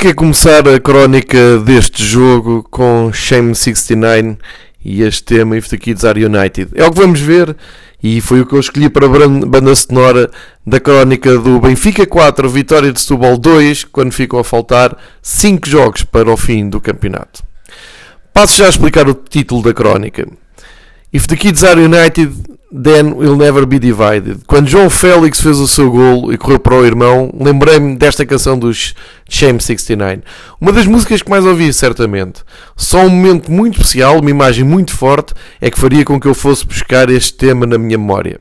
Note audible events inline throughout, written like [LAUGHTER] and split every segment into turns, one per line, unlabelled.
Porquê começar a crónica deste jogo com Shame 69 e este tema If the Kids Are United? É o que vamos ver e foi o que eu escolhi para a banda sonora da crónica do Benfica 4, Vitória de Setúbal 2, quando ficam a faltar 5 jogos para o fim do campeonato. Passo já a explicar o título da crónica. If the Kids Are United, then we'll never be divided. Quando João Félix fez o seu gol e correu para o irmão, lembrei-me desta canção dos Shame 69. Uma das músicas que mais ouvi, certamente. Só um momento muito especial, uma imagem muito forte, é que faria com que eu fosse buscar este tema na minha memória.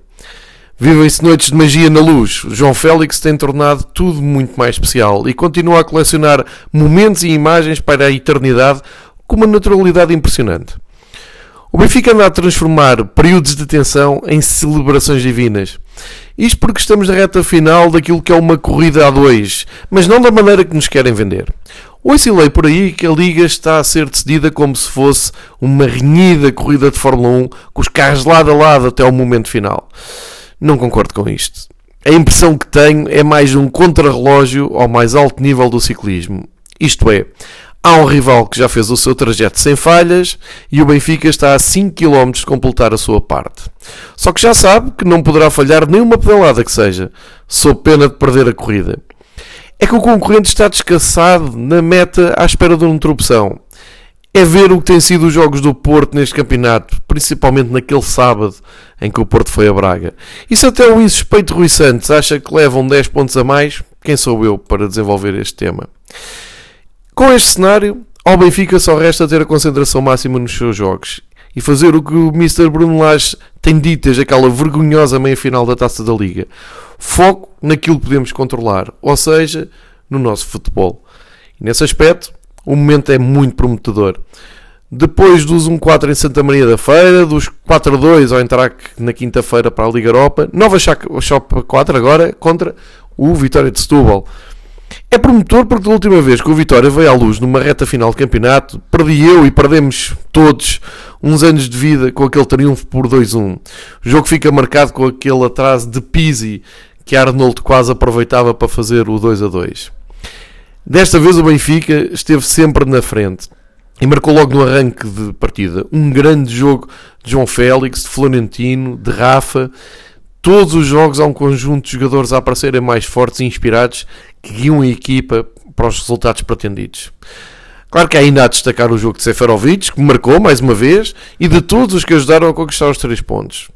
Vivem-se noites de magia na luz. João Félix tem tornado tudo muito mais especial e continua a colecionar momentos e imagens para a eternidade com uma naturalidade impressionante. O Benfica anda a transformar períodos de tensão em celebrações divinas. Isto porque estamos na reta final daquilo que é uma corrida a dois, mas não da maneira que nos querem vender. Ouço por aí que a Liga está a ser decidida como se fosse uma renhida corrida de Fórmula 1 com os carros lado a lado até o momento final. Não concordo com isto. A impressão que tenho é mais um contrarrelógio ao mais alto nível do ciclismo. Isto é, Há um rival que já fez o seu trajeto sem falhas e o Benfica está a 5 km de completar a sua parte. Só que já sabe que não poderá falhar nenhuma pedalada que seja, sob pena de perder a corrida. É que o concorrente está descansado na meta à espera de uma interrupção. É ver o que tem sido os jogos do Porto neste campeonato, principalmente naquele sábado em que o Porto foi a Braga. E se até o insuspeito Rui Santos acha que levam 10 pontos a mais, quem sou eu para desenvolver este tema? Com este cenário, ao Benfica só resta ter a concentração máxima nos seus jogos e fazer o que o Mr. Bruno Lage tem dito desde aquela vergonhosa meia-final da Taça da Liga. Foco naquilo que podemos controlar, ou seja, no nosso futebol. E nesse aspecto, o momento é muito prometedor. Depois dos 1-4 em Santa Maria da Feira, dos 4-2 ao entrar na quinta-feira para a Liga Europa, nova Shop 4 agora contra o Vitória de Setúbal. É promotor porque da última vez que o Vitória veio à luz numa reta final de campeonato, perdi eu e perdemos todos uns anos de vida com aquele triunfo por 2-1. O jogo fica marcado com aquele atraso de Pizzi que Arnold quase aproveitava para fazer o 2 2. Desta vez o Benfica esteve sempre na frente e marcou logo no arranque de partida um grande jogo de João Félix, de Florentino, de Rafa todos os jogos há um conjunto de jogadores a aparecerem mais fortes e inspirados que guiam a equipa para os resultados pretendidos. Claro que há ainda a destacar o jogo de Seferovic, que marcou mais uma vez, e de todos os que ajudaram a conquistar os três pontos.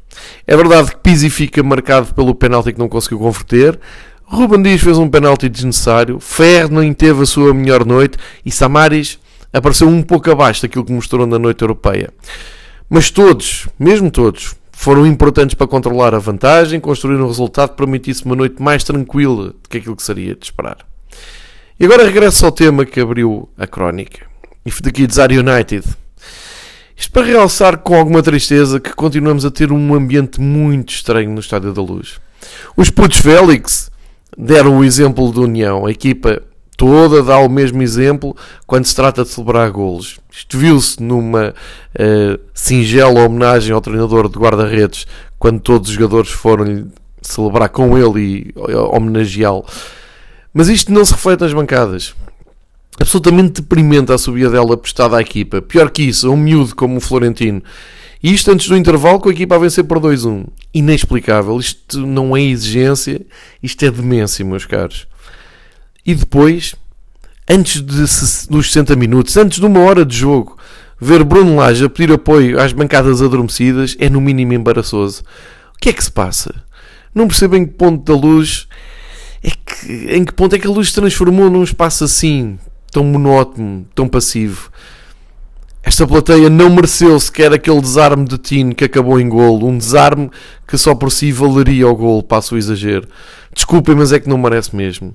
É verdade que Pizzi fica marcado pelo penalti que não conseguiu converter, Ruben Dias fez um penalti desnecessário, Ferro teve a sua melhor noite e Samaris apareceu um pouco abaixo daquilo que mostrou na noite europeia. Mas todos, mesmo todos, foram importantes para controlar a vantagem, construir um resultado que permitisse uma noite mais tranquila do que aquilo que seria de esperar. E agora regresso ao tema que abriu a crónica. If the Kids United. Isto para realçar com alguma tristeza que continuamos a ter um ambiente muito estranho no Estádio da Luz. Os putos Félix deram o exemplo de união. A equipa toda dá o mesmo exemplo quando se trata de celebrar golos. Isto viu-se numa uh, singela homenagem ao treinador de guarda-redes quando todos os jogadores foram celebrar com ele e homenageá-lo. Mas isto não se reflete nas bancadas. Absolutamente deprimente a subida dela prestada à equipa. Pior que isso, um miúdo como o Florentino. E isto antes do intervalo com a equipa a vencer por 2-1. Inexplicável. Isto não é exigência, isto é demência, meus caros. E depois, antes de, dos 60 minutos, antes de uma hora de jogo, ver Bruno Lage a pedir apoio às bancadas adormecidas é no mínimo embaraçoso. O que é que se passa? Não percebo em que ponto da luz é que, em que ponto é que a luz se transformou num espaço assim, tão monótono, tão passivo. Esta plateia não mereceu sequer aquele desarme de Tino que acabou em golo, um desarme que só por si valeria o golo, passo o exagero. Desculpem, mas é que não merece mesmo.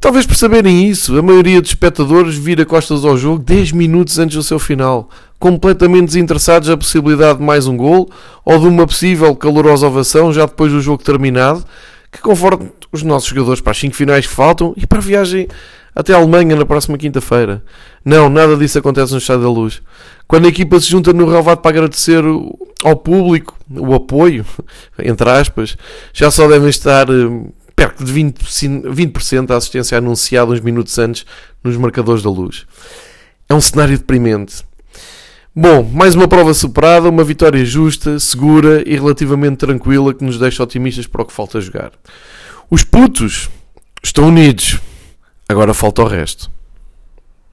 Talvez por saberem isso, a maioria dos espectadores vira costas ao jogo 10 minutos antes do seu final, completamente desinteressados na possibilidade de mais um gol ou de uma possível calorosa ovação já depois do jogo terminado, que conforme os nossos jogadores para as 5 finais que faltam e para a viagem até a Alemanha na próxima quinta-feira. Não, nada disso acontece no Estado da Luz. Quando a equipa se junta no relvado para agradecer ao público o apoio, [LAUGHS] entre aspas, já só devem estar de 20%, 20 da assistência anunciada uns minutos antes nos marcadores da luz. É um cenário deprimente. Bom, mais uma prova superada, uma vitória justa, segura e relativamente tranquila que nos deixa otimistas para o que falta jogar. Os putos estão unidos, agora falta o resto.